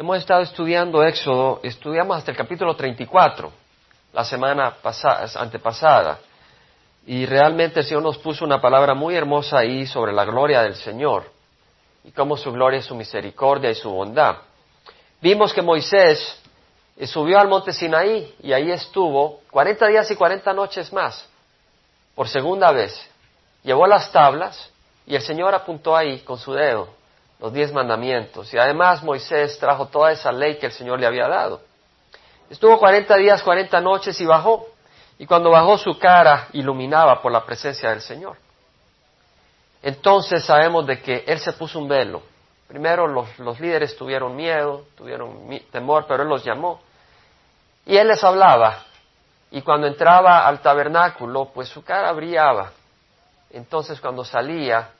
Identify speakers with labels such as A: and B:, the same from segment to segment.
A: Hemos estado estudiando Éxodo, estudiamos hasta el capítulo 34 la semana antepasada. Y realmente el Señor nos puso una palabra muy hermosa ahí sobre la gloria del Señor y cómo su gloria es su misericordia y su bondad. Vimos que Moisés subió al monte Sinaí y ahí estuvo 40 días y 40 noches más, por segunda vez. Llevó las tablas y el Señor apuntó ahí con su dedo los diez mandamientos. Y además Moisés trajo toda esa ley que el Señor le había dado. Estuvo 40 días, 40 noches y bajó. Y cuando bajó su cara iluminaba por la presencia del Señor. Entonces sabemos de que Él se puso un velo. Primero los, líderes tuvieron miedo, tuvieron temor, pero Él los llamó. Y Él les hablaba. Y cuando entraba al tabernáculo, pues su cara brillaba. Entonces cuando salía,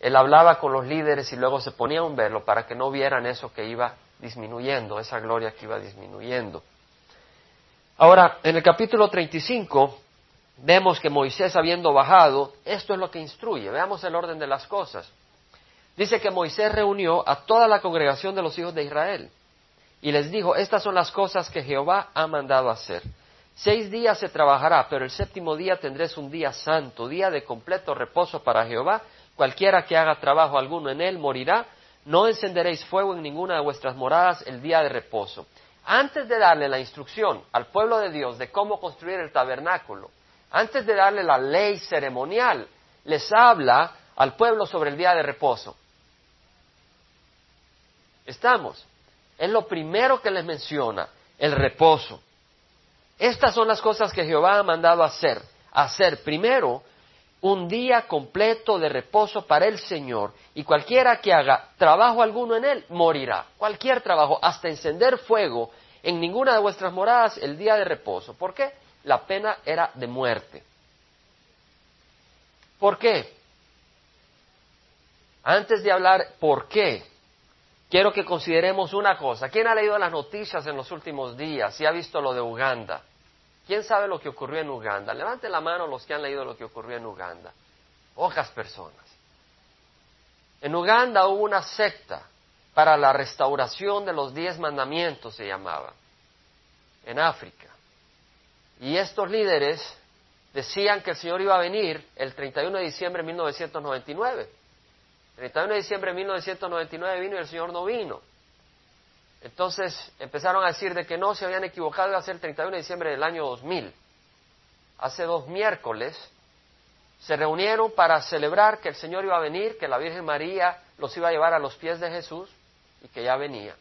A: Él hablaba con los líderes y luego se ponía un velo para que no vieran eso que iba disminuyendo, esa gloria que iba disminuyendo. Ahora, en el capítulo 35 vemos que Moisés habiendo bajado, esto es lo que instruye. Veamos el orden de las cosas. Dice que Moisés reunió a toda la congregación de los hijos de Israel y les dijo, estas son las cosas que Jehová ha mandado hacer. Seis días se trabajará, pero el séptimo día tendréis un día santo, día de completo reposo para Jehová. Cualquiera que haga trabajo alguno en él morirá. No encenderéis fuego en ninguna de vuestras moradas el día de reposo antes de darle la instrucción al pueblo de Dios de cómo construir el tabernáculo, antes de darle la ley ceremonial, les habla al pueblo sobre el día de reposo. Estamos. Es lo primero que les menciona, el reposo. Estas son las cosas que Jehová ha mandado hacer. Hacer primero un día completo de reposo para el Señor, y cualquiera que haga trabajo alguno en él morirá. Cualquier trabajo, hasta encender fuego, en ninguna de vuestras moradas el día de reposo. ¿Por qué? La pena era de muerte. ¿Por qué? Antes de hablar por qué, quiero que consideremos una cosa. ¿Quién ha leído las noticias en los últimos días y ha visto lo de Uganda? ¿Quién sabe lo que ocurrió en Uganda? Levante la mano los que han leído lo que ocurrió en Uganda. Pocas personas. En Uganda hubo una secta para la restauración de los diez mandamientos, se llamaba, en África. Y estos líderes decían que el Señor iba a venir el 31 de diciembre de 1999. El 31 de diciembre de 1999 vino y el Señor no vino. Entonces empezaron a decir de que no se habían equivocado, iba a ser el 31 de diciembre del año 2000. Hace dos miércoles se reunieron para celebrar que el Señor iba a venir, que la Virgen María los iba a llevar a los pies de Jesús y que ya venía.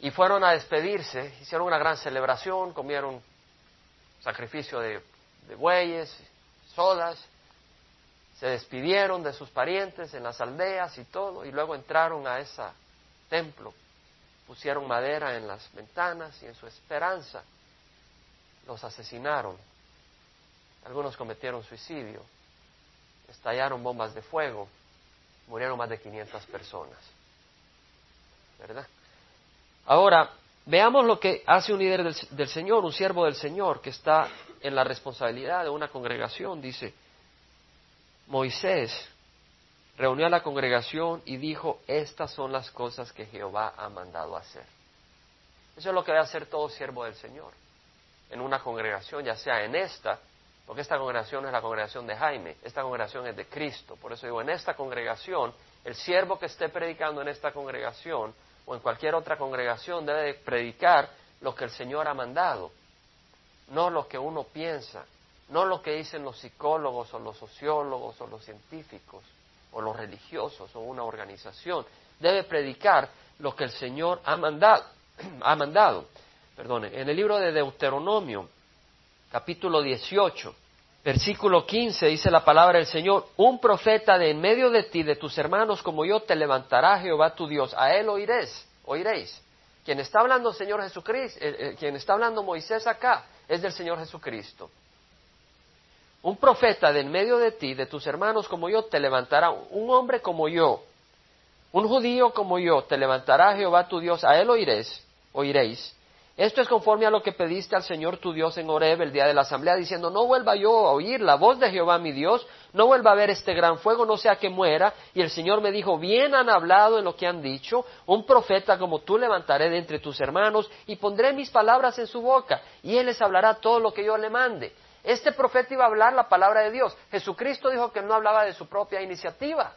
A: Y fueron a despedirse, hicieron una gran celebración, comieron sacrificio de, de bueyes, sodas, se despidieron de sus parientes en las aldeas y todo, y luego entraron a ese templo pusieron madera en las ventanas y en su esperanza los asesinaron. Algunos cometieron suicidio, estallaron bombas de fuego, murieron más de 500 personas. ¿Verdad? Ahora, veamos lo que hace un líder del, del Señor, un siervo del Señor, que está en la responsabilidad de una congregación. Dice, Moisés reunió a la congregación y dijo, estas son las cosas que Jehová ha mandado hacer. Eso es lo que debe hacer todo siervo del Señor en una congregación, ya sea en esta, porque esta congregación es la congregación de Jaime, esta congregación es de Cristo. Por eso digo, en esta congregación, el siervo que esté predicando en esta congregación o en cualquier otra congregación debe predicar lo que el Señor ha mandado, no lo que uno piensa, no lo que dicen los psicólogos o los sociólogos o los científicos o los religiosos o una organización. Debe predicar lo que el Señor ha mandado. ha mandado. Perdone, en el libro de Deuteronomio, capítulo 18, versículo 15, dice la palabra del Señor, un profeta de en medio de ti, de tus hermanos como yo, te levantará Jehová tu Dios, a él oiréis, oiréis. Quien está hablando Señor Jesucristo, eh, eh, quien está hablando Moisés acá, es del Señor Jesucristo. Un profeta de en medio de ti, de tus hermanos como yo, te levantará. Un hombre como yo, un judío como yo, te levantará Jehová tu Dios, a él oiréis, oiréis, Esto es conforme a lo que pediste al Señor tu Dios en Horeb el día de la asamblea, diciendo, no vuelva yo a oír la voz de Jehová mi Dios, no vuelva a ver este gran fuego, no sea que muera. Y el Señor me dijo, bien han hablado en lo que han dicho, un profeta como tú levantaré de entre tus hermanos y pondré mis palabras en su boca, y él les hablará todo lo que yo le mande. Este profeta iba a hablar la palabra de Dios. Jesucristo dijo que no hablaba de su propia iniciativa,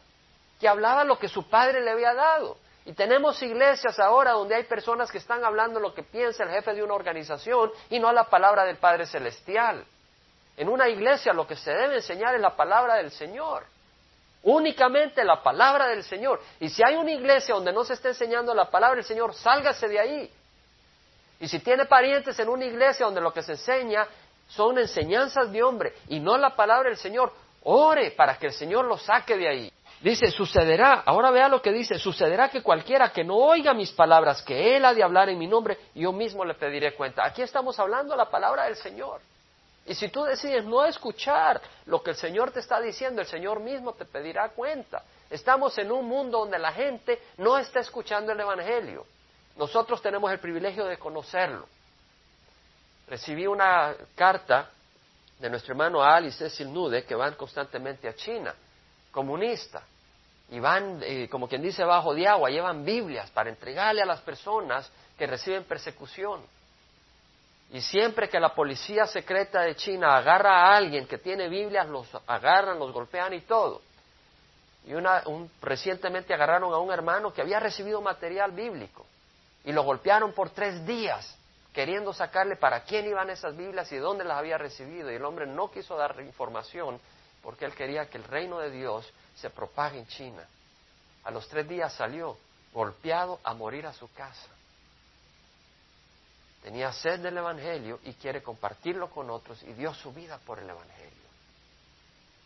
A: que hablaba lo que su Padre le había dado. Y tenemos iglesias ahora donde hay personas que están hablando lo que piensa el jefe de una organización y no la palabra del Padre Celestial. En una iglesia lo que se debe enseñar es la palabra del Señor. Únicamente la palabra del Señor. Y si hay una iglesia donde no se está enseñando la palabra del Señor, sálgase de ahí. Y si tiene parientes en una iglesia donde lo que se enseña son enseñanzas de hombre y no la palabra del Señor, ore para que el Señor lo saque de ahí. Dice, sucederá, ahora vea lo que dice, sucederá que cualquiera que no oiga mis palabras, que él ha de hablar en mi nombre, yo mismo le pediré cuenta. Aquí estamos hablando la palabra del Señor. Y si tú decides no escuchar lo que el Señor te está diciendo, el Señor mismo te pedirá cuenta. Estamos en un mundo donde la gente no está escuchando el Evangelio. Nosotros tenemos el privilegio de conocerlo. Recibí una carta de nuestro hermano Alice Cecil Nude que van constantemente a China comunista y van, eh, como quien dice, bajo de agua, llevan Biblias para entregarle a las personas que reciben persecución. Y siempre que la policía secreta de China agarra a alguien que tiene Biblias, los agarran, los golpean y todo. Y una, un, recientemente agarraron a un hermano que había recibido material bíblico y lo golpearon por tres días queriendo sacarle para quién iban esas Biblias y dónde las había recibido. Y el hombre no quiso dar información porque él quería que el reino de Dios se propague en China. A los tres días salió golpeado a morir a su casa. Tenía sed del Evangelio y quiere compartirlo con otros y dio su vida por el Evangelio.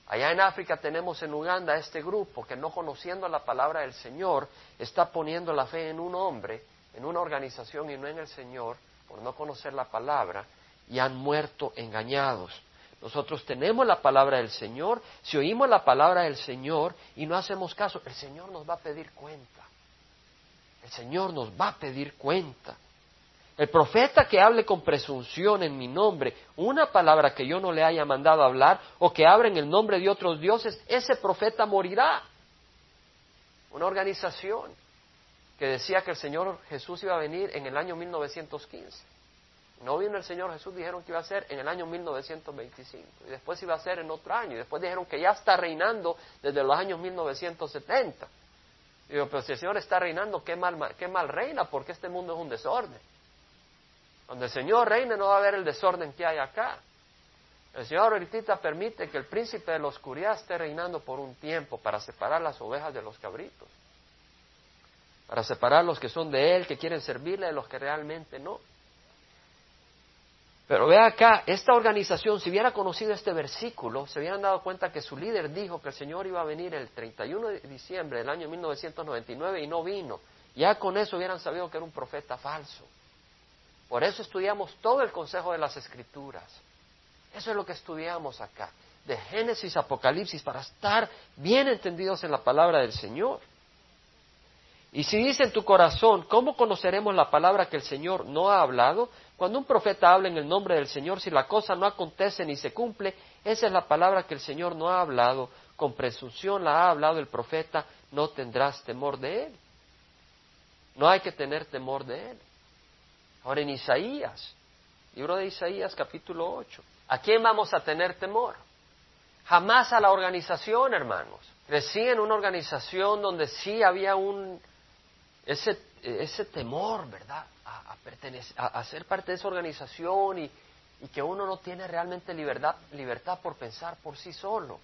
A: Allá en África tenemos en Uganda este grupo que no conociendo la palabra del Señor está poniendo la fe en un hombre, en una organización y no en el Señor por no conocer la palabra y han muerto engañados. Nosotros tenemos la palabra del Señor, si oímos la palabra del Señor y no hacemos caso, el Señor nos va a pedir cuenta. El Señor nos va a pedir cuenta. El profeta que hable con presunción en mi nombre, una palabra que yo no le haya mandado hablar, o que abra en el nombre de otros dioses, ese profeta morirá. Una organización que decía que el Señor Jesús iba a venir en el año 1915. No vino el Señor Jesús, dijeron que iba a ser en el año 1925. Y después iba a ser en otro año. Y después dijeron que ya está reinando desde los años 1970. Y digo, pero si el Señor está reinando, ¿qué mal, qué mal reina? Porque este mundo es un desorden. Cuando el Señor reine no va a haber el desorden que hay acá. El Señor ahorita permite que el príncipe de la oscuridad esté reinando por un tiempo para separar las ovejas de los cabritos. Para separar los que son de Él, que quieren servirle, de los que realmente no. Pero vea acá, esta organización, si hubiera conocido este versículo, se hubieran dado cuenta que su líder dijo que el Señor iba a venir el 31 de diciembre del año 1999 y no vino. Ya con eso hubieran sabido que era un profeta falso. Por eso estudiamos todo el consejo de las escrituras. Eso es lo que estudiamos acá, de Génesis, Apocalipsis, para estar bien entendidos en la palabra del Señor. Y si dice en tu corazón, ¿cómo conoceremos la palabra que el Señor no ha hablado? Cuando un profeta habla en el nombre del Señor, si la cosa no acontece ni se cumple, esa es la palabra que el Señor no ha hablado, con presunción la ha hablado el profeta, no tendrás temor de él. No hay que tener temor de él. Ahora en Isaías, libro de Isaías capítulo 8, ¿a quién vamos a tener temor? Jamás a la organización, hermanos. Crecí en una organización donde sí había un ese, ese temor, ¿verdad? A, a, ser parte de esa organización y, y, que uno no tiene realmente libertad, libertad por pensar por sí solo.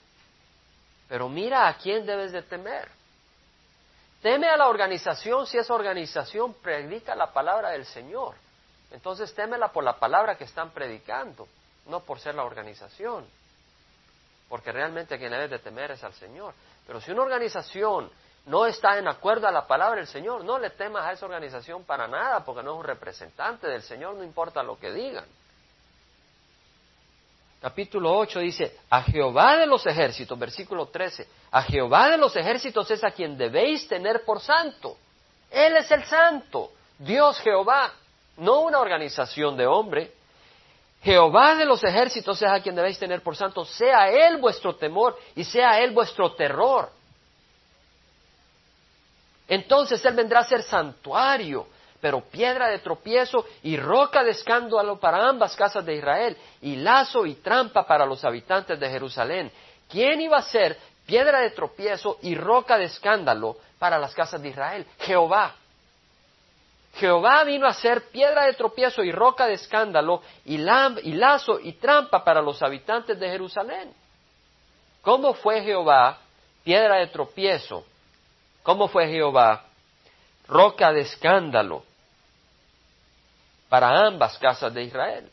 A: Pero mira a quién debes de temer. Teme a la organización si esa organización predica la palabra del Señor. Entonces témela por la palabra que están predicando, no por ser la organización. Porque realmente quien debes de temer es al Señor. Pero si una organización no está en acuerdo a la palabra del Señor, no le temas a esa organización para nada, porque no es un representante del Señor, no importa lo que digan. Capítulo 8 dice, a Jehová de los ejércitos, versículo 13, a Jehová de los ejércitos es a quien debéis tener por santo. Él es el santo, Dios Jehová. no una organización de hombre. Jehová de los ejércitos es a quien debéis tener por santo, sea Él vuestro temor y sea Él vuestro terror. Entonces Él vendrá a ser santuario, pero piedra de tropiezo y roca de escándalo para ambas casas de Israel, y lazo y trampa para los habitantes de Jerusalén. ¿Quién iba a ser piedra de tropiezo y roca de escándalo para las casas de Israel? Jehová. Jehová vino a ser piedra de tropiezo y roca de escándalo y, y lazo y trampa para los habitantes de Jerusalén. ¿Cómo fue Jehová piedra de tropiezo ¿Cómo fue Jehová? Roca de escándalo para ambas casas de Israel.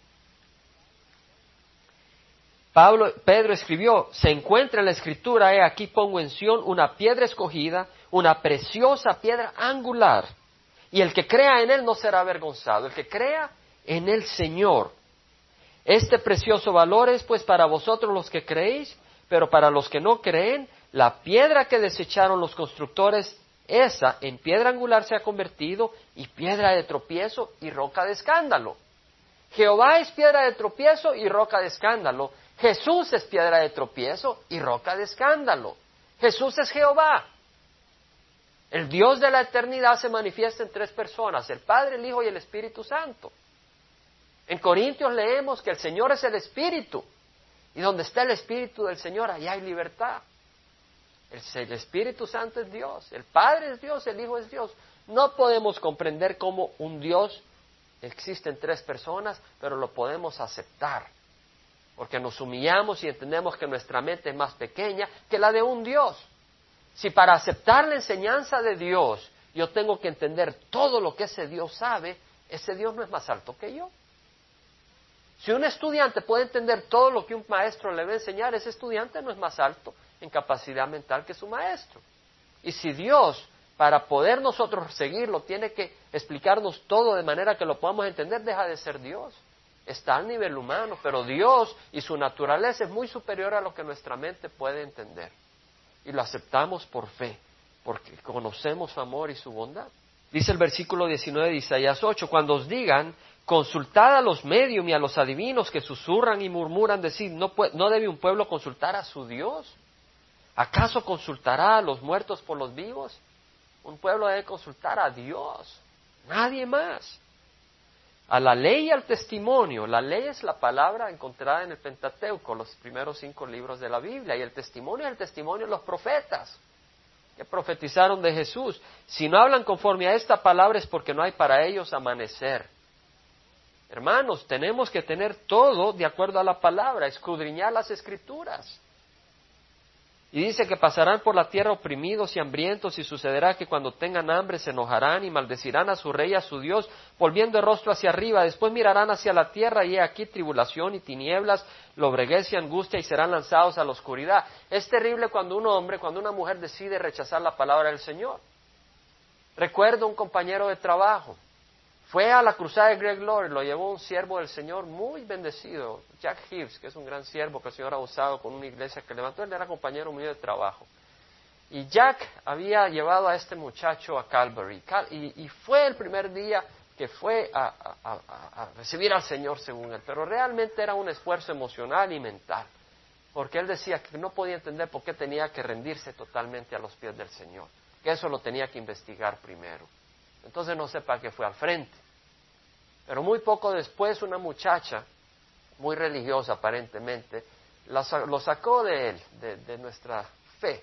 A: Pablo, Pedro escribió, se encuentra en la escritura, he aquí pongo en Sión una piedra escogida, una preciosa piedra angular, y el que crea en él no será avergonzado, el que crea en el Señor. Este precioso valor es pues para vosotros los que creéis, pero para los que no creen, la piedra que desecharon los constructores, esa en piedra angular se ha convertido y piedra de tropiezo y roca de escándalo. Jehová es piedra de tropiezo y roca de escándalo. Jesús es piedra de tropiezo y roca de escándalo. Jesús es Jehová. El Dios de la eternidad se manifiesta en tres personas, el Padre, el Hijo y el Espíritu Santo. En Corintios leemos que el Señor es el Espíritu y donde está el Espíritu del Señor, allá hay libertad. El, Espíritu Santo es Dios, el Padre es Dios, el Hijo es Dios. No podemos comprender cómo un Dios existe en tres personas, pero lo podemos aceptar, porque nos humillamos y entendemos que nuestra mente es más pequeña que la de un Dios. Si para aceptar la enseñanza de Dios yo tengo que entender todo lo que ese Dios sabe, ese Dios no es más alto que yo. Si un estudiante puede entender todo lo que un maestro le va a enseñar, ese estudiante no es más alto en capacidad mental que su maestro. Y si Dios, para poder nosotros seguirlo, tiene que explicarnos todo de manera que lo podamos entender, deja de ser Dios. Está al nivel humano, pero Dios y su naturaleza es muy superior a lo que nuestra mente puede entender. Y lo aceptamos por fe, porque conocemos su amor y su bondad. Dice el versículo 19 de Isaías 8, cuando os digan, consultad a los medios y a los adivinos que susurran y murmuran, decir, ¿no, ¿no debe un pueblo consultar a su Dios? ¿Acaso consultará a los muertos por los vivos? Un pueblo debe consultar a Dios, nadie más. A la ley y al testimonio. La ley es la palabra encontrada en el Pentateuco, los primeros cinco libros de la Biblia, y el testimonio es el testimonio de los profetas que profetizaron de Jesús. Si no hablan conforme a esta palabra es porque no hay para ellos amanecer. Hermanos, tenemos que tener todo de acuerdo a la palabra, escudriñar las escrituras. Y dice que pasarán por la tierra oprimidos y hambrientos y sucederá que cuando tengan hambre se enojarán y maldecirán a su rey a su Dios, volviendo el rostro hacia arriba. Después mirarán hacia la tierra y he aquí tribulación y tinieblas, lobreguez y angustia y serán lanzados a la oscuridad. Es terrible cuando un hombre, cuando una mujer decide rechazar la palabra del Señor. Recuerdo un compañero de trabajo fue a la cruzada de Greg Lord, lo llevó un siervo del Señor muy bendecido, Jack Hibbs, que es un gran siervo que el Señor ha usado con una iglesia que levantó, él era compañero mío de trabajo. Y Jack había llevado a este muchacho a Calvary, y, fue el primer día que fue a, a, recibir al Señor según él, pero realmente era un esfuerzo emocional y mental, porque él decía que no podía entender por qué tenía que rendirse totalmente a los pies del Señor, que eso lo tenía que investigar primero. Entonces no sé para qué fue al frente. Pero muy poco después una muchacha, muy religiosa aparentemente, lo sacó de él, de, nuestra fe,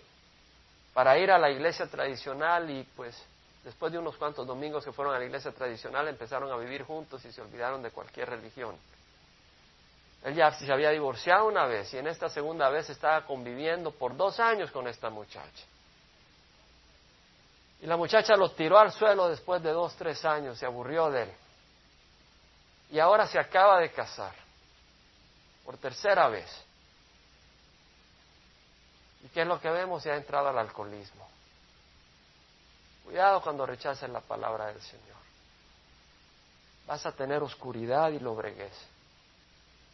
A: para ir a la iglesia tradicional y pues después de unos cuantos domingos que fueron a la iglesia tradicional empezaron a vivir juntos y se olvidaron de cualquier religión. Él ya se había divorciado una vez y en esta segunda vez estaba conviviendo por dos años con esta muchacha. Y la muchacha lo tiró al suelo después de dos, tres años, se aburrió de él. Y ahora se acaba de casar, por tercera vez. ¿Y qué es lo que vemos? Se ha entrado al alcoholismo. Cuidado cuando rechaces la palabra del Señor. Vas a tener oscuridad y lobreguez.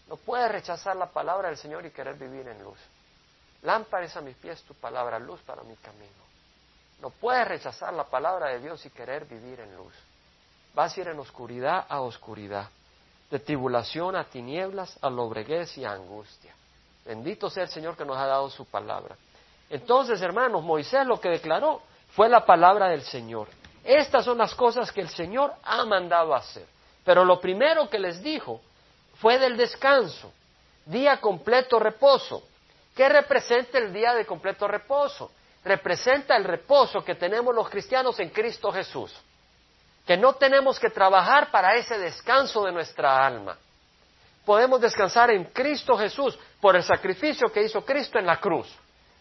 A: No puedes rechazar la palabra del Señor y querer vivir en luz. Lámparas a mis pies tu palabra, luz para mi camino. No puedes rechazar la palabra de Dios y querer vivir en luz. vas a ir en oscuridad a oscuridad, de tribulación a tinieblas, a lobreguez y a angustia. Bendito sea el Señor que nos ha dado su palabra. Entonces, hermanos, Moisés lo que declaró fue la palabra del Señor. Estas son las cosas que el Señor ha mandado hacer. Pero lo primero que les dijo fue del descanso, día completo reposo. ¿Qué representa el día de completo reposo? Representa el reposo que tenemos los cristianos en Cristo Jesús. Que no tenemos que trabajar para ese descanso de nuestra alma. Podemos descansar en Cristo Jesús por el sacrificio que hizo Cristo en la cruz.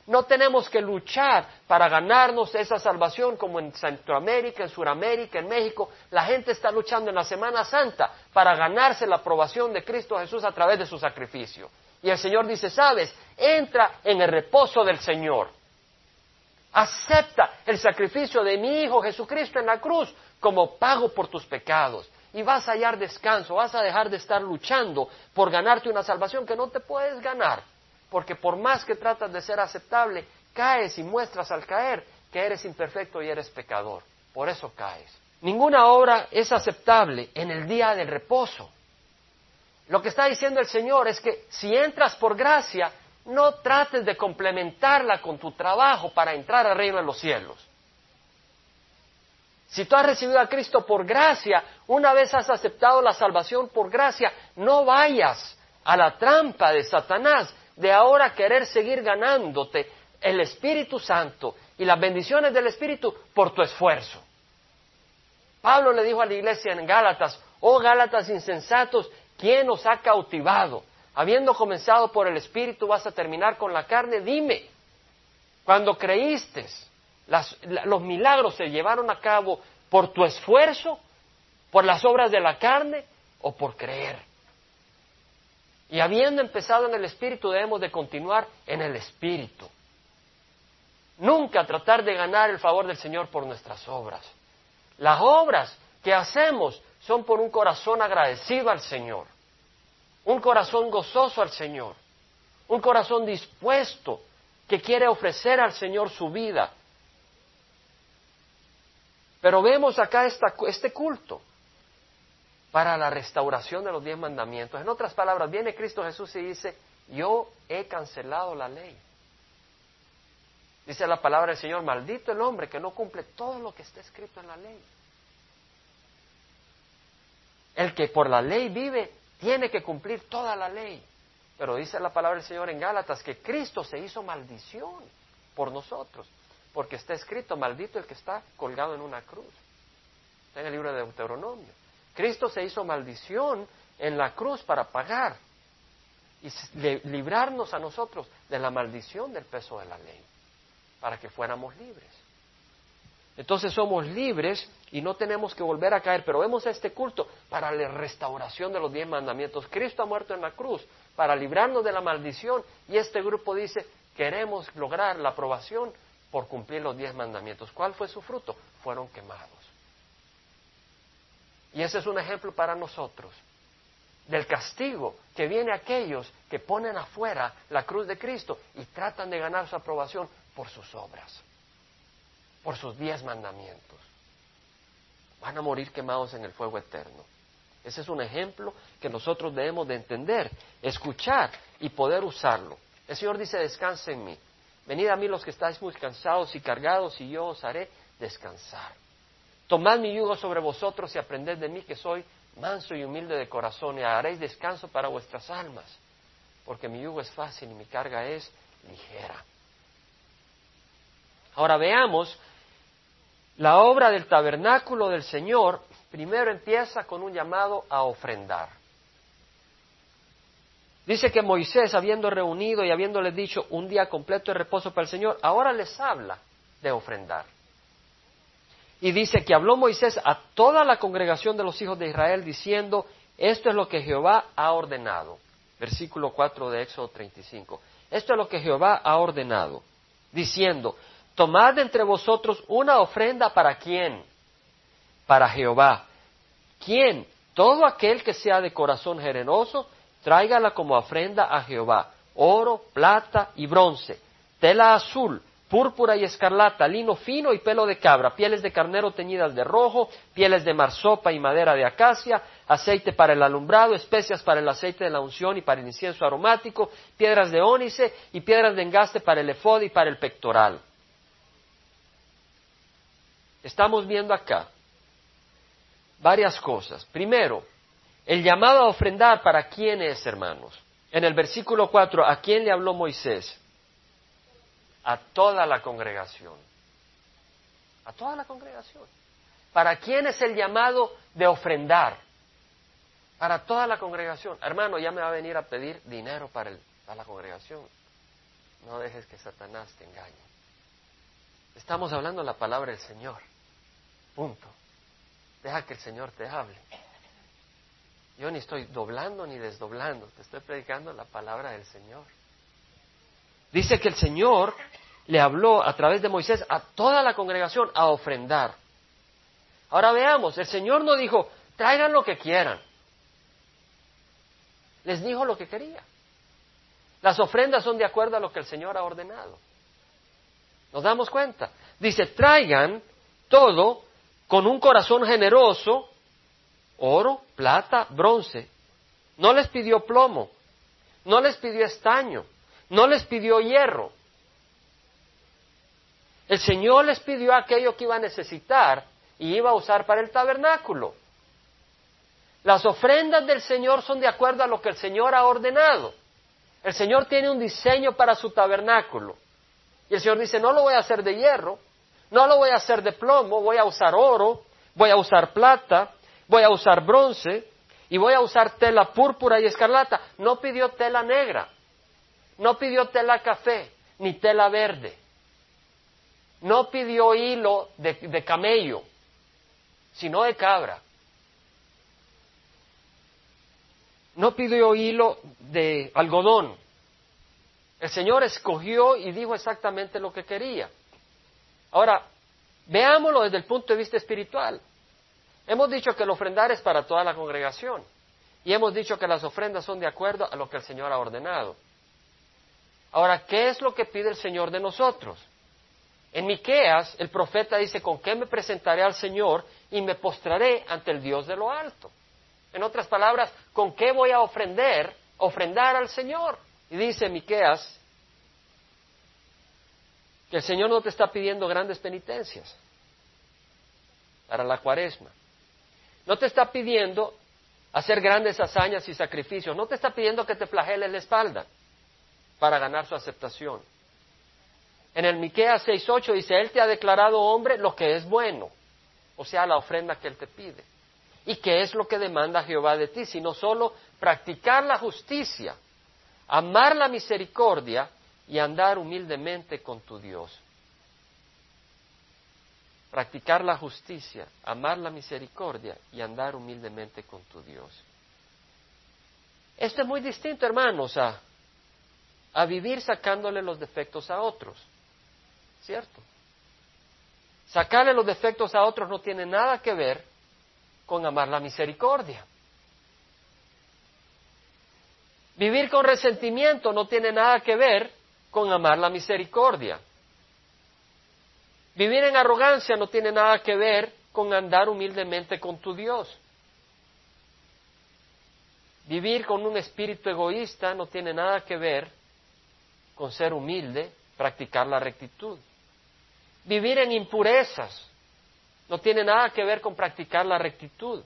A: No tenemos que luchar para ganarnos esa salvación como en Centroamérica, en Sudamérica, en México. La gente está luchando en la Semana Santa para ganarse la aprobación de Cristo Jesús a través de su sacrificio. Y el Señor dice, sabes, entra en el reposo del Señor. Acepta el sacrificio de mi Hijo Jesucristo en la cruz como pago por tus pecados. Y vas a hallar descanso, vas a dejar de estar luchando por ganarte una salvación que no te puedes ganar porque por más que tratas de ser aceptable, caes y muestras al caer que eres imperfecto y eres pecador. Por eso caes. Ninguna obra es aceptable en el día del reposo. Lo que está diciendo el Señor es que si entras por gracia, no trates de complementarla con tu trabajo para entrar al reino de los cielos. Si tú has recibido a Cristo por gracia, una vez has aceptado la salvación por gracia, no vayas a la trampa de Satanás de ahora querer seguir ganándote el Espíritu Santo y las bendiciones del Espíritu por tu esfuerzo. Pablo le dijo a la iglesia en Gálatas, oh Gálatas insensatos, ¿quién os ha cautivado? Habiendo comenzado por el Espíritu, vas a terminar con la carne. Dime, cuando creíste, los milagros se llevaron a cabo por tu esfuerzo, por las obras de la carne o por creer. Y habiendo empezado en el Espíritu, debemos de continuar en el Espíritu. Nunca tratar de ganar el favor del Señor por nuestras obras. Las obras que hacemos son por un corazón agradecido al Señor, un corazón gozoso al Señor, un corazón dispuesto que quiere ofrecer al Señor su vida. Pero vemos acá este culto para la restauración de los diez mandamientos. En otras palabras, viene Cristo Jesús y dice, yo he cancelado la ley. Dice la palabra del Señor, maldito el hombre que no cumple todo lo que está escrito en la ley. El que por la ley vive tiene que cumplir toda la ley. Pero dice la palabra del Señor en Gálatas que Cristo se hizo maldición por nosotros, porque está escrito, maldito el que está colgado en una cruz. Está en el libro de Deuteronomio. Cristo se hizo maldición en la cruz para pagar y librarnos a nosotros de la maldición del peso de la ley, para que fuéramos libres. Entonces somos libres y no tenemos que volver a caer, pero vemos este culto para la restauración de los diez mandamientos. Cristo ha muerto en la cruz para librarnos de la maldición y este grupo dice, queremos lograr la aprobación por cumplir los diez mandamientos. ¿Cuál fue su fruto? Fueron quemados. Y ese es un ejemplo para nosotros del castigo que viene a aquellos que ponen afuera la cruz de Cristo y tratan de ganar su aprobación por sus obras, por sus diez mandamientos. Van a morir quemados en el fuego eterno. Ese es un ejemplo que nosotros debemos de entender, escuchar y poder usarlo. El Señor dice, descanse en mí. Venid a mí los que estáis muy cansados y cargados y yo os haré descansar. Tomad mi yugo sobre vosotros y aprended de mí que soy manso y humilde de corazón y haréis descanso para vuestras almas, porque mi yugo es fácil y mi carga es ligera. Ahora veamos la obra del tabernáculo del Señor. Primero empieza con un llamado a ofrendar. Dice que Moisés, habiendo reunido y habiéndoles dicho un día completo de reposo para el Señor, ahora les habla de ofrendar. Y dice que habló Moisés a toda la congregación de los hijos de Israel diciendo, esto es lo que Jehová ha ordenado. Versículo 4 de Éxodo 35. Esto es lo que Jehová ha ordenado, diciendo, tomad entre vosotros una ofrenda para quién? Para Jehová. ¿Quién? Todo aquel que sea de corazón generoso, tráigala como ofrenda a Jehová. Oro, plata y bronce, tela azul, púrpura y escarlata, lino fino y pelo de cabra, pieles de carnero teñidas de rojo, pieles de marsopa y madera de acacia, aceite para el alumbrado, especias para el aceite de la unción y para el incienso aromático, piedras de ónice y piedras de engaste para el efod y para el pectoral. Estamos viendo acá varias cosas. Primero, el llamado a ofrendar para quién es, hermanos. En el versículo 4, ¿a quién le habló Moisés? A toda la congregación. A toda la congregación. ¿Para quién es el llamado de ofrendar? Para toda la congregación. Hermano, ya me va a venir a pedir dinero para, para la congregación. No dejes que Satanás te engañe. Estamos hablando la palabra del Señor. Punto. Deja que el Señor te hable. Yo ni estoy doblando ni desdoblando, te estoy predicando la palabra del Señor. Dice que el Señor le habló a través de Moisés a toda la congregación a ofrendar. Ahora veamos, el Señor no dijo, traigan lo que quieran. Les dijo lo que quería. Las ofrendas son de acuerdo a lo que el Señor ha ordenado. ¿Nos damos cuenta? Dice, traigan todo con un corazón generoso oro, plata, bronce. No les pidió plomo, no les pidió estaño, no les pidió hierro. El Señor les pidió aquello que iba a necesitar y iba a usar para el tabernáculo. Las ofrendas del Señor son de acuerdo a lo que el Señor ha ordenado. El Señor tiene un diseño para su tabernáculo. Y el Señor dice, no lo voy a hacer de hierro, no lo voy a hacer de plomo, voy a usar oro, voy a usar plata, voy a usar bronce y voy a usar tela púrpura y escarlata. No pidió tela negra, no pidió tela café, ni tela verde. No pidió hilo de, de camello, sino de cabra. No pidió hilo de algodón. El Señor escogió y dijo exactamente lo que quería. Ahora, veámoslo desde el punto de vista espiritual. Hemos dicho que el ofrendar es para toda la congregación y hemos dicho que las ofrendas son de acuerdo a lo que el Señor ha ordenado. Ahora, ¿qué es lo que pide el Señor de nosotros? En Miqueas, el profeta dice, ¿con qué me presentaré al Señor y me postraré ante el Dios de lo alto? En otras palabras, ¿con qué voy a ofrender, ofrendar al Señor? Y dice Miqueas que el Señor no te está pidiendo grandes penitencias para la cuaresma. No te está pidiendo hacer grandes hazañas y sacrificios. No te está pidiendo que te flageles la espalda para ganar su aceptación. En el Miqueas 6:8 dice, Él te ha declarado hombre lo que es bueno, o sea, la ofrenda que Él te pide. ¿Y qué es lo que demanda Jehová de ti? Sino solo practicar la justicia, amar la misericordia y andar humildemente con tu Dios practicar la justicia, amar la misericordia y andar humildemente con tu Dios. Esto es muy distinto, hermanos, a, a vivir sacándole los defectos a otros, ¿cierto? Sacarle los defectos a otros no tiene nada que ver con amar la misericordia. Vivir con resentimiento no tiene nada que ver con amar la misericordia. Vivir en arrogancia no tiene nada que ver con andar humildemente con tu Dios. Vivir con un espíritu egoísta no tiene nada que ver con ser humilde, practicar la rectitud. Vivir en impurezas no tiene nada que ver con practicar la rectitud.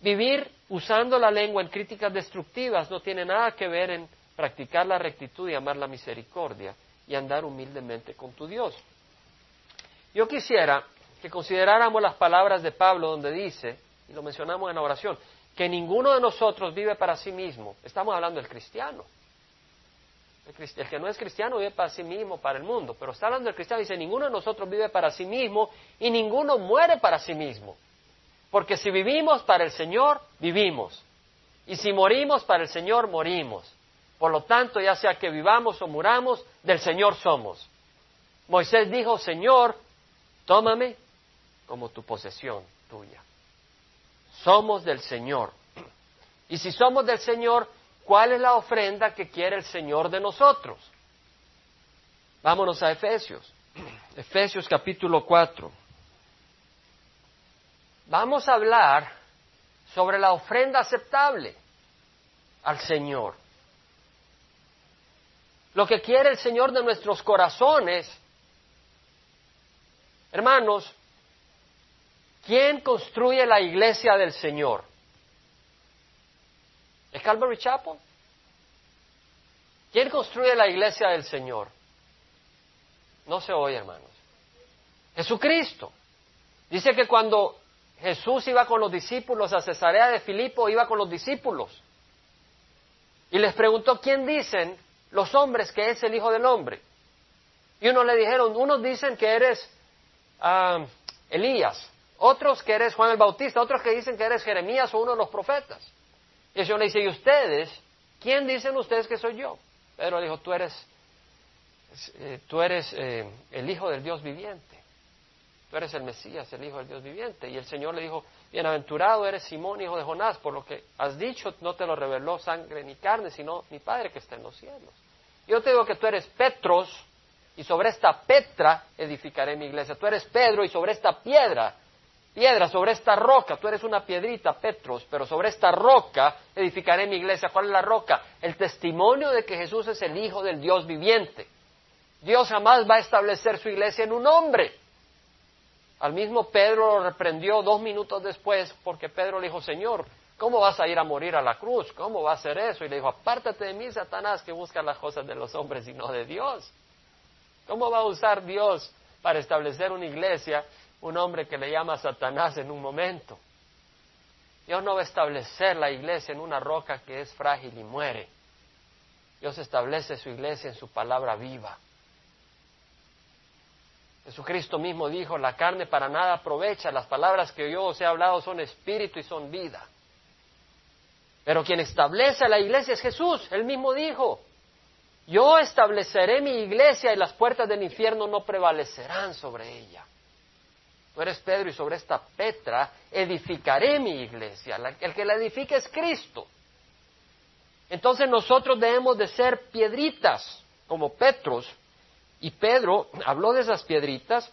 A: Vivir usando la lengua en críticas destructivas no tiene nada que ver en practicar la rectitud y amar la misericordia y andar humildemente con tu Dios. Yo quisiera que consideráramos las palabras de Pablo donde dice, y lo mencionamos en la oración, que ninguno de nosotros vive para sí mismo. Estamos hablando del cristiano. El, que no es cristiano vive para sí mismo, para el mundo. Pero está hablando del cristiano dice, ninguno de nosotros vive para sí mismo y ninguno muere para sí mismo. Porque si vivimos para el Señor, vivimos. Y si morimos para el Señor, morimos. Por lo tanto, ya sea que vivamos o muramos, del Señor somos. Moisés dijo, Señor, tómame como tu posesión tuya. Somos del Señor. Y si somos del Señor, ¿cuál es la ofrenda que quiere el Señor de nosotros? Vámonos a Efesios. Efesios capítulo 4. Vamos a hablar sobre la ofrenda aceptable al Señor. Lo que quiere el Señor de nuestros corazones. Hermanos, ¿quién construye la iglesia del Señor? ¿Es Calvary Chapel? ¿Quién construye la iglesia del Señor? No se oye, hermanos. Jesucristo. Dice que cuando Jesús iba con los discípulos a Cesarea de Filipo, iba con los discípulos. Y les preguntó, ¿quién dicen los hombres que es el Hijo del Hombre? Y unos le dijeron, unos dicen que eres ah, Elías, otros que eres Juan el Bautista, otros que dicen que eres Jeremías o uno de los profetas. Y el Señor le dice, ¿y ustedes? ¿Quién dicen ustedes que soy yo? Pedro dijo, tú eres, eh, tú eres eh, el Hijo del Dios viviente. Tú eres el Mesías, el Hijo del Dios viviente. Y el Señor le dijo, bienaventurado eres Simón, hijo de Jonás, por lo que has dicho no te lo reveló sangre ni carne, sino mi Padre que está en los cielos. Yo te digo que tú eres Petros, y sobre esta Petra edificaré mi iglesia. Tú eres Pedro, y sobre esta piedra, piedra, sobre esta roca, tú eres una piedrita, Petros, pero sobre esta roca edificaré mi iglesia. ¿Cuál es la roca? El testimonio de que Jesús es el Hijo del Dios viviente. Dios jamás va a establecer su iglesia en un hombre. Al mismo Pedro lo reprendió dos minutos después porque Pedro le dijo, Señor, ¿cómo vas a ir a morir a la cruz? ¿Cómo va a hacer eso? Y le dijo, apártate de mí, Satanás, que busca las cosas de los hombres y no de Dios. ¿Cómo va a usar Dios para establecer una iglesia un hombre que le llama Satanás en un momento? Dios no va a establecer la iglesia en una roca que es frágil y muere. Dios establece su iglesia en su palabra viva. Jesucristo mismo dijo, la carne para nada aprovecha, las palabras que yo os he hablado son espíritu y son vida. Pero quien establece la iglesia es Jesús, él mismo dijo, yo estableceré mi iglesia y las puertas del infierno no prevalecerán sobre ella. Tú eres Pedro y sobre esta Petra edificaré mi iglesia. El que la edifica es Cristo. Entonces nosotros debemos de ser piedritas como Petros y Pedro habló de esas piedritas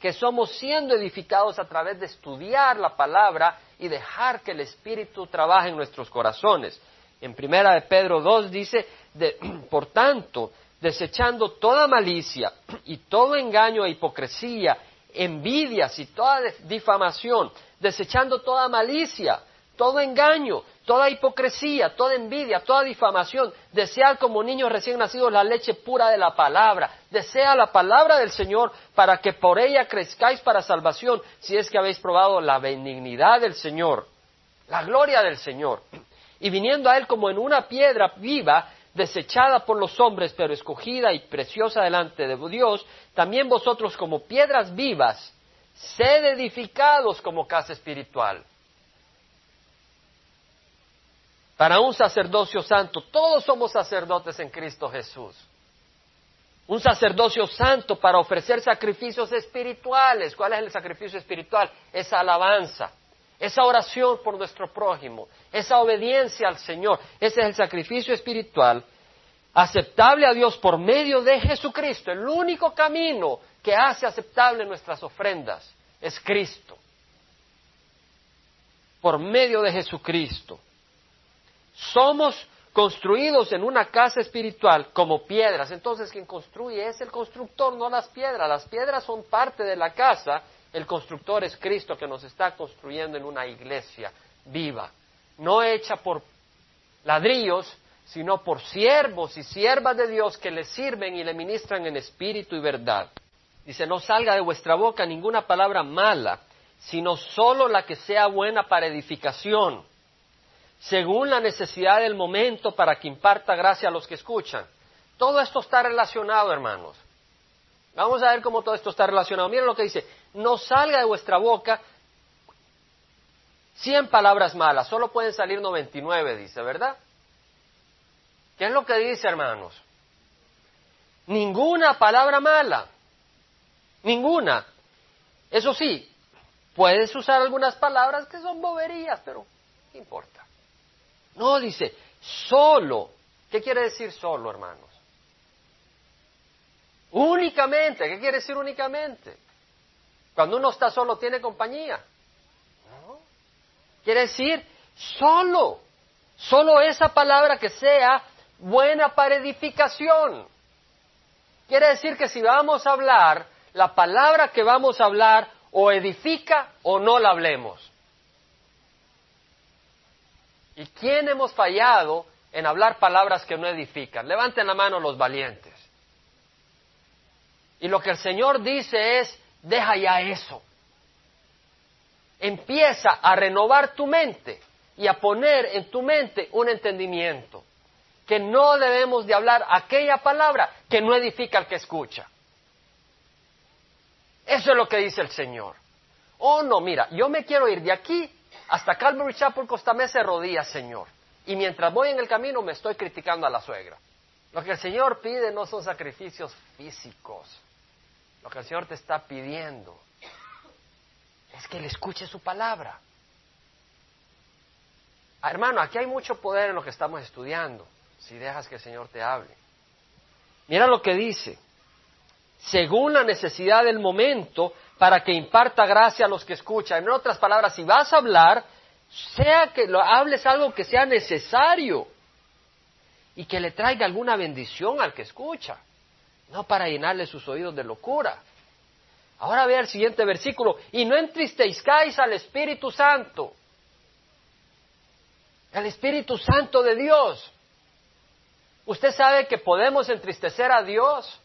A: que somos siendo edificados a través de estudiar la palabra y dejar que el Espíritu trabaje en nuestros corazones. En primera de Pedro 2 dice, por tanto, desechando toda malicia y todo engaño e hipocresía, envidias y toda difamación, desechando toda malicia, todo engaño, toda hipocresía, toda envidia, toda difamación. Desead como niños recién nacidos la leche pura de la palabra. Desea la palabra del Señor para que por ella crezcáis para salvación, si es que habéis probado la benignidad del Señor, la gloria del Señor. Y viniendo a Él como en una piedra viva, desechada por los hombres, pero escogida y preciosa delante de Dios, también vosotros como piedras vivas, sed edificados como casa espiritual para un sacerdocio santo. Todos somos sacerdotes en Cristo Jesús. Un sacerdocio santo para ofrecer sacrificios espirituales. ¿Cuál es el sacrificio espiritual? Esa alabanza, esa oración por nuestro prójimo, esa obediencia al Señor. Ese es el sacrificio espiritual aceptable a Dios por medio de Jesucristo. El único camino que hace aceptable nuestras ofrendas es Cristo. Por medio de Jesucristo. Somos construidos en una casa espiritual como piedras. Entonces quien construye es el constructor, no las piedras. Las piedras son parte de la casa. El constructor es Cristo que nos está construyendo en una iglesia viva, no hecha por ladrillos, sino por siervos y siervas de Dios que le sirven y le ministran en espíritu y verdad. Dice, no salga de vuestra boca ninguna palabra mala, sino solo la que sea buena para edificación según la necesidad del momento para que imparta gracia a los que escuchan. Todo esto está relacionado, hermanos. Vamos a ver cómo todo esto está relacionado. Miren lo que dice, no salga de vuestra boca cien palabras malas, solo pueden salir 99, dice, ¿verdad? ¿Qué es lo que dice, hermanos? Ninguna palabra mala, ninguna. Eso sí, puedes usar algunas palabras que son boberías, pero no importa. No, dice, solo. ¿Qué quiere decir solo, hermanos? Únicamente, ¿qué quiere decir únicamente? Cuando uno está solo tiene compañía. Quiere decir solo, solo esa palabra que sea buena para edificación. Quiere decir que si vamos a hablar, la palabra que vamos a hablar o edifica o no la hablemos. ¿Y quién hemos fallado en hablar palabras que no edifican? Levanten la mano los valientes. Y lo que el Señor dice es, deja ya eso. Empieza a renovar tu mente y a poner en tu mente un entendimiento que no debemos de hablar aquella palabra que no edifica al que escucha. Eso es lo que dice el Señor. Oh, no, mira, yo me quiero ir de aquí hasta Calvary Chapel Costa Mesa rodillas, Señor. Y mientras voy en el camino me estoy criticando a la suegra. Lo que el Señor pide no son sacrificios físicos. Lo que el Señor te está pidiendo es que Él escuche su palabra. Ah, hermano, aquí hay mucho poder en lo que estamos estudiando, si dejas que el Señor te hable. Mira lo que dice. Según la necesidad del momento, para que imparta gracia a los que escuchan. En otras palabras, si vas a hablar, sea que lo hables algo que sea necesario y que le traiga alguna bendición al que escucha no para llenarle sus oídos de locura. Ahora vea el siguiente versículo, y no entristezcáis al Espíritu Santo, al Espíritu Santo de Dios. Usted sabe que podemos entristecer a Dios.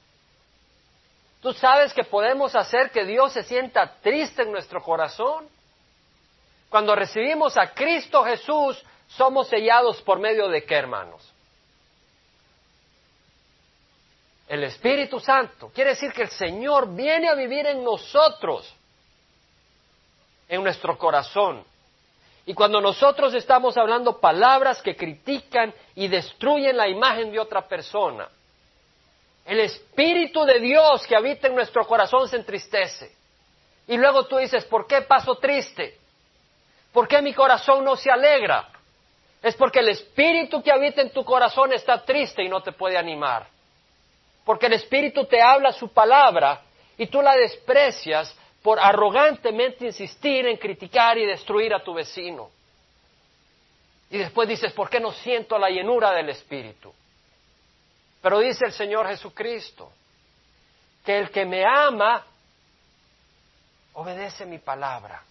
A: Tú sabes que podemos hacer que Dios se sienta triste en nuestro corazón. Cuando recibimos a Cristo Jesús, somos sellados por medio de qué, hermanos? el Espíritu Santo. Quiere decir que el Señor viene a vivir en nosotros, en nuestro corazón. Y cuando nosotros estamos hablando palabras que critican y destruyen la imagen de otra persona, el Espíritu de Dios que habita en nuestro corazón se entristece. Y luego tú dices, ¿por qué paso triste? ¿Por qué mi corazón no se alegra? Es porque el Espíritu que habita en tu corazón está triste y no te puede animar porque el Espíritu te habla su palabra y tú la desprecias por arrogantemente insistir en criticar y destruir a tu vecino. Y después dices, ¿por qué no siento la llenura del Espíritu? Pero dice el Señor Jesucristo, que el que me ama, obedece mi palabra.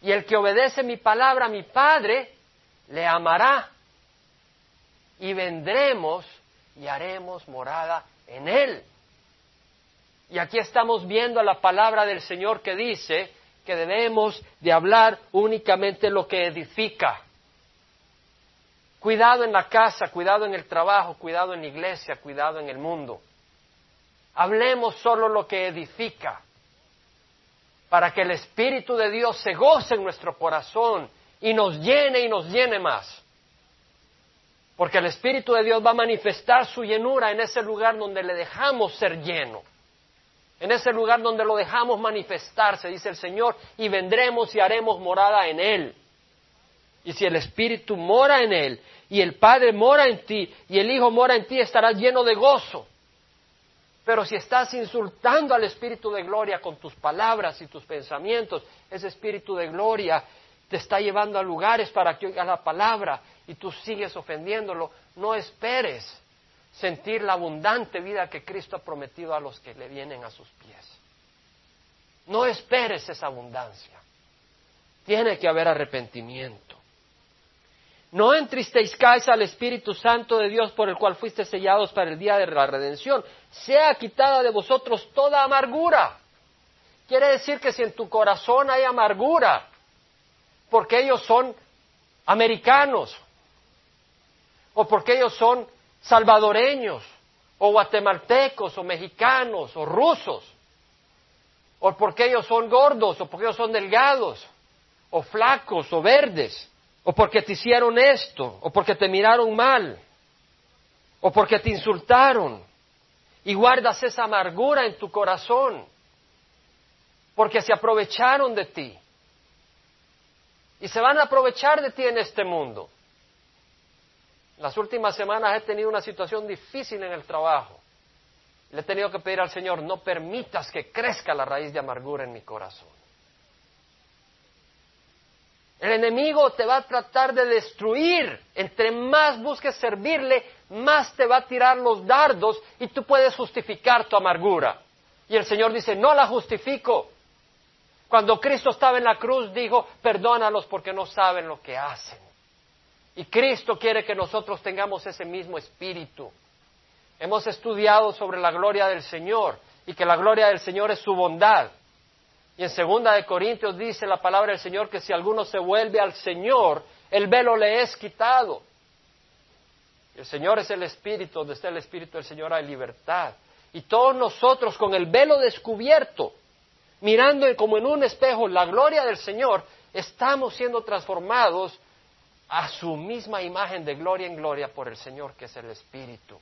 A: Y el que obedece mi palabra, mi Padre, le amará. Y vendremos y haremos morada en él. Y aquí estamos viendo la palabra del Señor que dice que debemos de hablar únicamente lo que edifica. Cuidado en la casa, cuidado en el trabajo, cuidado en la iglesia, cuidado en el mundo. Hablemos solo lo que edifica, para que el Espíritu de Dios se goce en nuestro corazón y nos llene y nos llene más. Porque el Espíritu de Dios va a manifestar su llenura en ese lugar donde le dejamos ser lleno. En ese lugar donde lo dejamos manifestarse, dice el Señor, y vendremos y haremos morada en Él. Y si el Espíritu mora en Él, y el Padre mora en ti, y el Hijo mora en ti, estarás lleno de gozo. Pero si estás insultando al Espíritu de gloria con tus palabras y tus pensamientos, ese Espíritu de gloria te está llevando a lugares para que oigas la palabra y tú sigues ofendiéndolo, no esperes sentir la abundante vida que Cristo ha prometido a los que le vienen a sus pies. No esperes esa abundancia. Tiene que haber arrepentimiento. No entristezcáis al Espíritu Santo de Dios por el cual fuiste sellados para el día de la redención. Sea quitada de vosotros toda amargura. Quiere decir que si en tu corazón hay amargura, porque ellos son americanos, o porque ellos son salvadoreños, o guatemaltecos, o mexicanos, o rusos, o porque ellos son gordos, o porque ellos son delgados, o flacos, o verdes, o porque te hicieron esto, o porque te miraron mal, o porque te insultaron, y guardas esa amargura en tu corazón, porque se aprovecharon de ti. Y se van a aprovechar de ti en este mundo. Las últimas semanas he tenido una situación difícil en el trabajo. Le he tenido que pedir al Señor, no permitas que crezca la raíz de amargura en mi corazón. El enemigo te va a tratar de destruir. Entre más busques servirle, más te va a tirar los dardos y tú puedes justificar tu amargura. Y el Señor dice, no la justifico. Cuando Cristo estaba en la cruz dijo, perdónalos porque no saben lo que hacen. Y Cristo quiere que nosotros tengamos ese mismo espíritu. Hemos estudiado sobre la gloria del Señor y que la gloria del Señor es su bondad. Y en segunda de Corintios dice la palabra del Señor que si alguno se vuelve al Señor, el velo le es quitado. El Señor es el Espíritu, donde está el Espíritu del Señor hay libertad. Y todos nosotros con el velo descubierto, mirando como en un espejo la gloria del Señor, estamos siendo transformados a su misma imagen de gloria en gloria por el Señor, que es el Espíritu.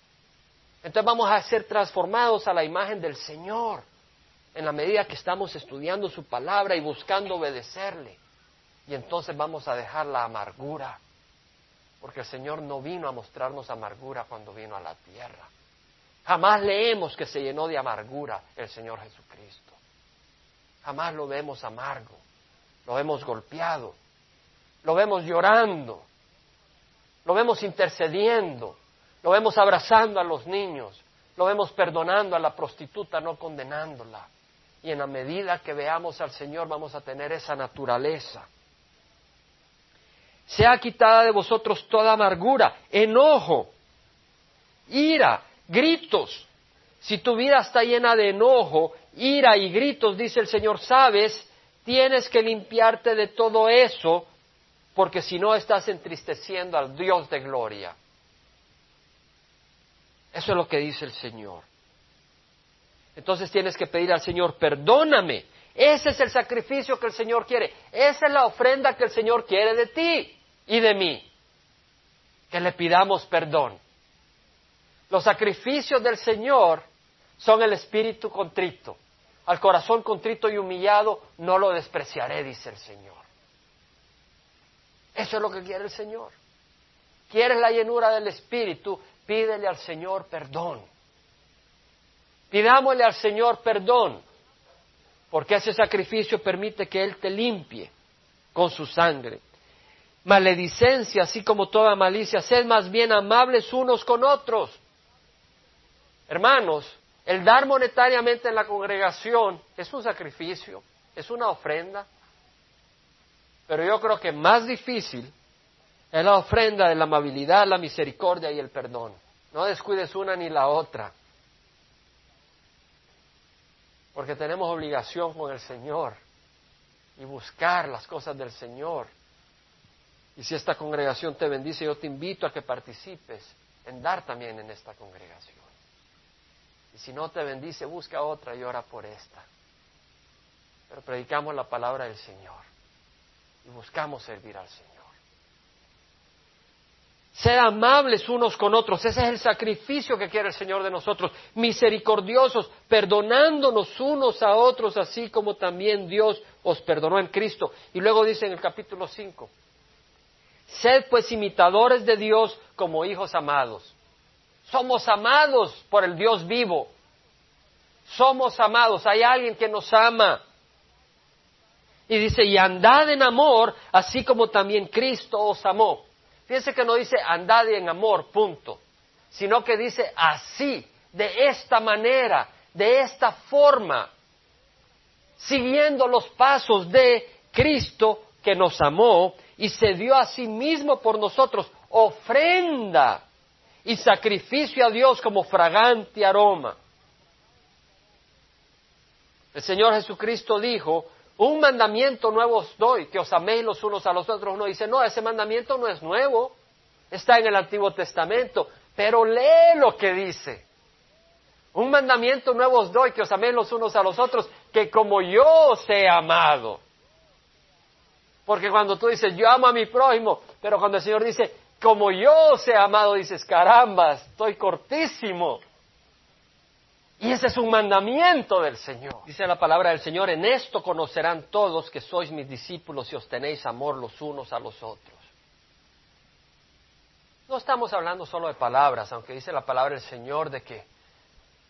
A: Entonces vamos a ser transformados a la imagen del Señor en la medida que estamos estudiando su palabra y buscando obedecerle. Y entonces vamos a dejar la amargura, porque el Señor no vino a mostrarnos amargura cuando vino a la tierra. Jamás leemos que se llenó de amargura el Señor Jesucristo. Jamás lo vemos amargo, lo vemos golpeado, lo vemos llorando, lo vemos intercediendo, lo vemos abrazando a los niños, lo vemos perdonando a la prostituta, no condenándola. Y en la medida que veamos al Señor vamos a tener esa naturaleza. Sea quitada de vosotros toda amargura, enojo, ira, gritos. Si tu vida está llena de enojo, ira y gritos, dice el Señor, sabes, tienes que limpiarte de todo eso, porque si no estás entristeciendo al Dios de gloria. Eso es lo que dice el Señor. Entonces tienes que pedir al Señor, perdóname. Ese es el sacrificio que el Señor quiere. Esa es la ofrenda que el Señor quiere de ti y de mí. Que le pidamos perdón. Los sacrificios del Señor son el espíritu contrito. Al corazón contrito y humillado no lo despreciaré, dice el Señor. Eso es lo que quiere el Señor. ¿Quieres la llenura del espíritu? pídele al Señor perdón. Pidámosle al Señor perdón, porque ese sacrificio permite que Él te limpie con su sangre. Maledicencia, así como toda malicia, sed más bien amables unos con otros. Hermanos, el dar monetariamente en la congregación es un sacrificio, es una ofrenda, pero yo creo que más difícil es la ofrenda de la amabilidad, la misericordia y el perdón. No descuides una ni la otra. Porque tenemos obligación con el Señor y buscar las cosas del Señor. Y si esta congregación te bendice, yo te invito a que participes en dar también en esta congregación. Y si no te bendice, busca otra y ora por esta. Pero predicamos la palabra del Señor y buscamos servir al Señor. Ser amables unos con otros. Ese es el sacrificio que quiere el Señor de nosotros. Misericordiosos, perdonándonos unos a otros, así como también Dios os perdonó en Cristo. Y luego dice en el capítulo 5, sed pues imitadores de Dios como hijos amados. Somos amados por el Dios vivo. Somos amados. Hay alguien que nos ama. Y dice, y andad en amor, así como también Cristo os amó. Fíjense que no dice andad en amor, punto, sino que dice así, de esta manera, de esta forma, siguiendo los pasos de Cristo que nos amó y se dio a sí mismo por nosotros ofrenda y sacrificio a Dios como fragante aroma. El Señor Jesucristo dijo, un mandamiento nuevo os doy, que os améis los unos a los otros. Uno dice, no, ese mandamiento no es nuevo, está en el Antiguo Testamento, pero lee lo que dice. Un mandamiento nuevo os doy, que os améis los unos a los otros, que como yo os he amado. Porque cuando tú dices, yo amo a mi prójimo, pero cuando el Señor dice, como yo os he amado, dices, caramba, estoy cortísimo. Y ese es un mandamiento del Señor. Dice la palabra del Señor, en esto conocerán todos que sois mis discípulos y os tenéis amor los unos a los otros. No estamos hablando solo de palabras, aunque dice la palabra del Señor de que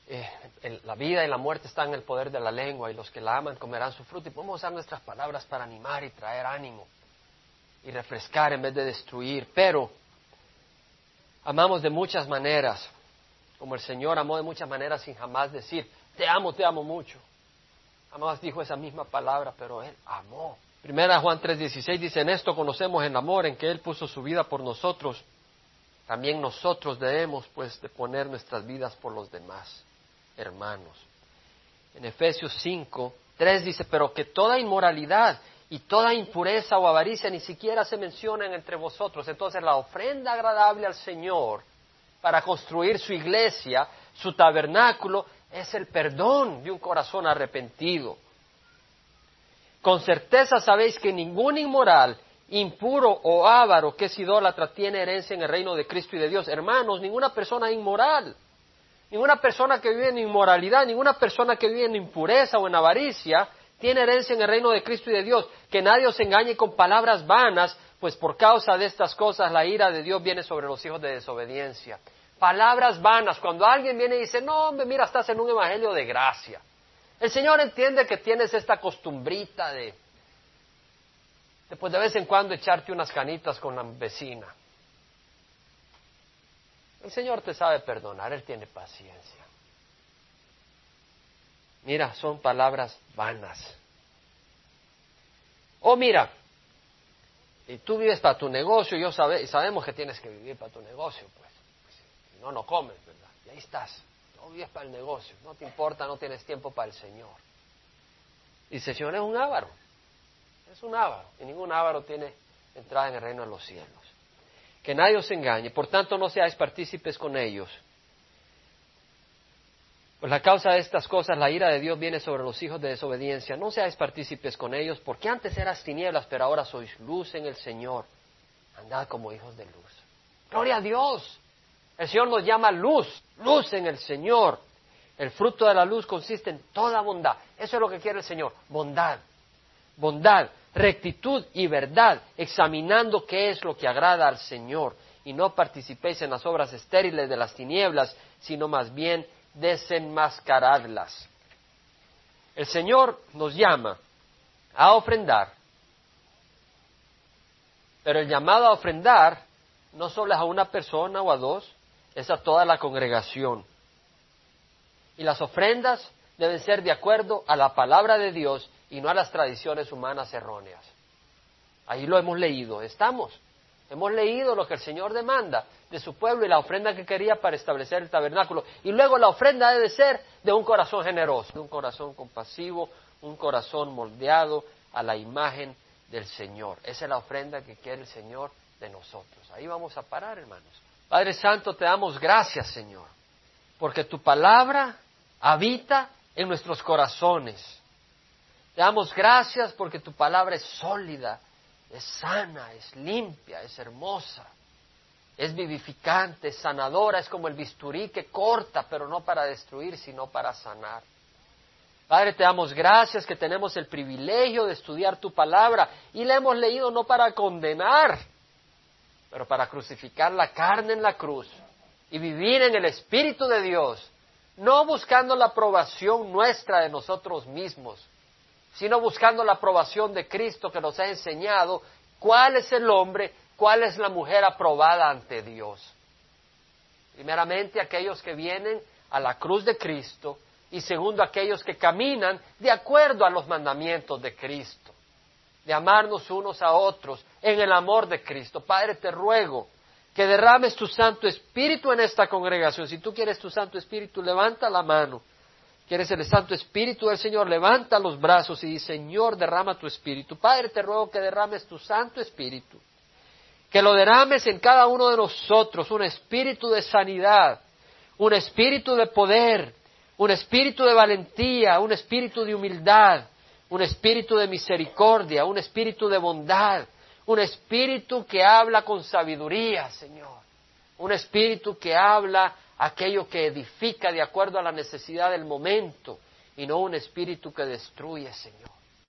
A: eh, la vida y la muerte están en el poder de la lengua y los que la aman comerán su fruto y podemos usar nuestras palabras para animar y traer ánimo y refrescar en vez de destruir, pero amamos de muchas maneras, como el Señor amó de muchas maneras sin jamás decir, te amo, te amo mucho. Jamás dijo esa misma palabra, pero Él amó. Primera Juan 3:16 dice, en esto conocemos el amor en que Él puso su vida por nosotros. También nosotros debemos, pues, de poner nuestras vidas por los demás hermanos. En Efesios 5, 3 dice, pero que toda inmoralidad y toda impureza o avaricia ni siquiera se mencionan entre vosotros. Entonces la ofrenda agradable al Señor para construir su iglesia, su tabernáculo, es el perdón de un corazón arrepentido. Con certeza sabéis que ningún inmoral, impuro o avaro que es idólatra tiene herencia en el reino de Cristo y de Dios. Hermanos, ninguna persona inmoral Ninguna persona que vive en inmoralidad, ninguna persona que vive en impureza o en avaricia tiene herencia en el reino de Cristo y de Dios. Que nadie os engañe con palabras vanas, pues por causa de estas cosas la ira de Dios viene sobre los hijos de desobediencia. Palabras vanas. Cuando alguien viene y dice, no, hombre, mira, estás en un evangelio de gracia. El Señor entiende que tienes esta costumbrita de, después de vez en cuando echarte unas canitas con la vecina. El Señor te sabe perdonar, Él tiene paciencia. Mira, son palabras vanas. Oh, mira, y tú vives para tu negocio, y yo y sabemos que tienes que vivir para tu negocio, pues. Si no, no comes, ¿verdad? Y ahí estás. No vives para el negocio, no te importa, no tienes tiempo para el Señor. Dice, el Señor es un ávaro. Es un ávaro. Y ningún ávaro tiene entrada en el reino de los cielos que nadie os engañe, por tanto no seáis partícipes con ellos. La causa de estas cosas la ira de Dios viene sobre los hijos de desobediencia. No seáis partícipes con ellos, porque antes eras tinieblas, pero ahora sois luz en el Señor. Andad como hijos de luz. Gloria a Dios. El Señor nos llama luz, luz en el Señor. El fruto de la luz consiste en toda bondad. Eso es lo que quiere el Señor, bondad. Bondad rectitud y verdad, examinando qué es lo que agrada al Señor, y no participéis en las obras estériles de las tinieblas, sino más bien desenmascaradlas. El Señor nos llama a ofrendar, pero el llamado a ofrendar no solo es a una persona o a dos, es a toda la congregación. Y las ofrendas deben ser de acuerdo a la palabra de Dios y no a las tradiciones humanas erróneas. Ahí lo hemos leído, estamos. Hemos leído lo que el Señor demanda de su pueblo y la ofrenda que quería para establecer el tabernáculo. Y luego la ofrenda debe ser de un corazón generoso, de un corazón compasivo, un corazón moldeado a la imagen del Señor. Esa es la ofrenda que quiere el Señor de nosotros. Ahí vamos a parar, hermanos. Padre Santo, te damos gracias, Señor, porque tu palabra habita en nuestros corazones. Te damos gracias porque tu palabra es sólida, es sana, es limpia, es hermosa, es vivificante, es sanadora, es como el bisturí que corta, pero no para destruir, sino para sanar. Padre, te damos gracias que tenemos el privilegio de estudiar tu palabra y la hemos leído no para condenar, pero para crucificar la carne en la cruz y vivir en el Espíritu de Dios, no buscando la aprobación nuestra de nosotros mismos, sino buscando la aprobación de Cristo que nos ha enseñado cuál es el hombre, cuál es la mujer aprobada ante Dios. Primeramente aquellos que vienen a la cruz de Cristo y segundo aquellos que caminan de acuerdo a los mandamientos de Cristo, de amarnos unos a otros en el amor de Cristo. Padre, te ruego que derrames tu Santo Espíritu en esta congregación. Si tú quieres tu Santo Espíritu, levanta la mano quieres el Santo Espíritu del Señor, levanta los brazos y dice, Señor, derrama tu Espíritu. Padre, te ruego que derrames tu Santo Espíritu, que lo derrames en cada uno de nosotros, un espíritu de sanidad, un espíritu de poder, un espíritu de valentía, un espíritu de humildad, un espíritu de misericordia, un espíritu de bondad, un espíritu que habla con sabiduría, Señor, un espíritu que habla aquello que edifica de acuerdo a la necesidad del momento y no un espíritu que destruye, Señor.